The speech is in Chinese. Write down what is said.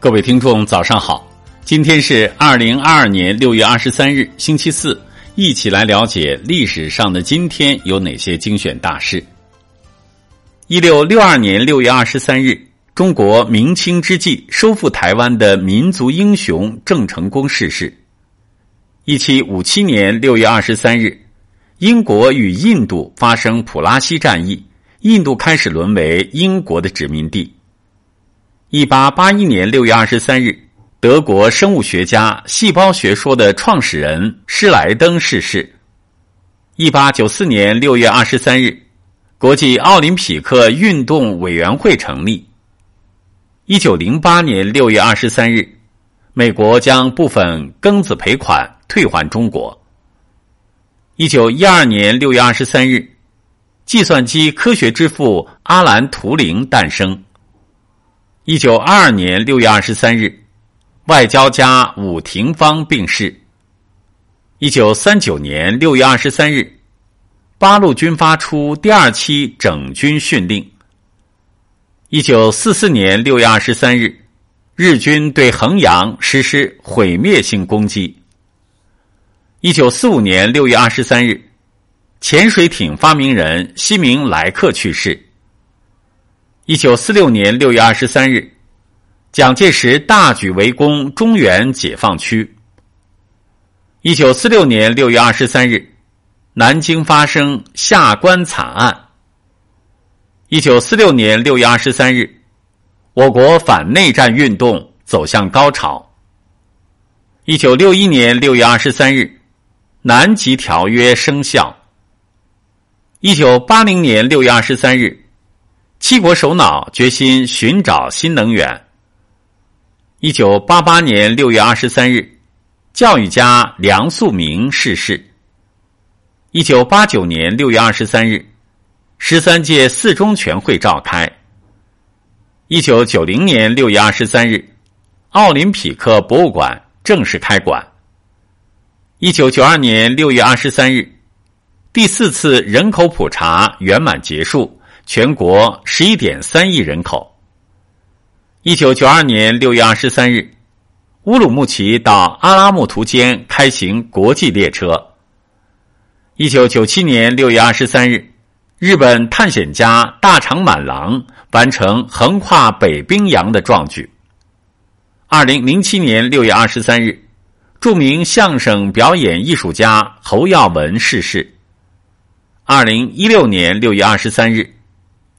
各位听众，早上好！今天是二零二二年六月二十三日，星期四，一起来了解历史上的今天有哪些精选大事。一六六二年六月二十三日，中国明清之际收复台湾的民族英雄郑成功逝世。一七五七年六月二十三日，英国与印度发生普拉西战役，印度开始沦为英国的殖民地。一八八一年六月二十三日，德国生物学家、细胞学说的创始人施莱登逝世。一八九四年六月二十三日，国际奥林匹克运动委员会成立。一九零八年六月二十三日，美国将部分庚子赔款退还中国。一九一二年六月二十三日，计算机科学之父阿兰·图灵诞生。一九二二年六月二十三日，外交家伍廷芳病逝。一九三九年六月二十三日，八路军发出第二期整军训令。一九四四年六月二十三日，日军对衡阳实施毁灭性攻击。一九四五年六月二十三日，潜水艇发明人西明莱克去世。一九四六年六月二十三日，蒋介石大举围攻中原解放区。一九四六年六月二十三日，南京发生下关惨案。一九四六年六月二十三日，我国反内战运动走向高潮。一九六一年六月二十三日，南极条约生效。一九八零年六月二十三日。七国首脑决心寻找新能源。一九八八年六月二十三日，教育家梁漱溟逝世。一九八九年六月二十三日，十三届四中全会召开。一九九零年六月二十三日，奥林匹克博物馆正式开馆。一九九二年六月二十三日，第四次人口普查圆满结束。全国十一点三亿人口。一九九二年六月二十三日，乌鲁木齐到阿拉木图间开行国际列车。一九九七年六月二十三日，日本探险家大长满郎完成横跨北冰洋的壮举。二零零七年六月二十三日，著名相声表演艺术家侯耀文逝世。二零一六年六月二十三日。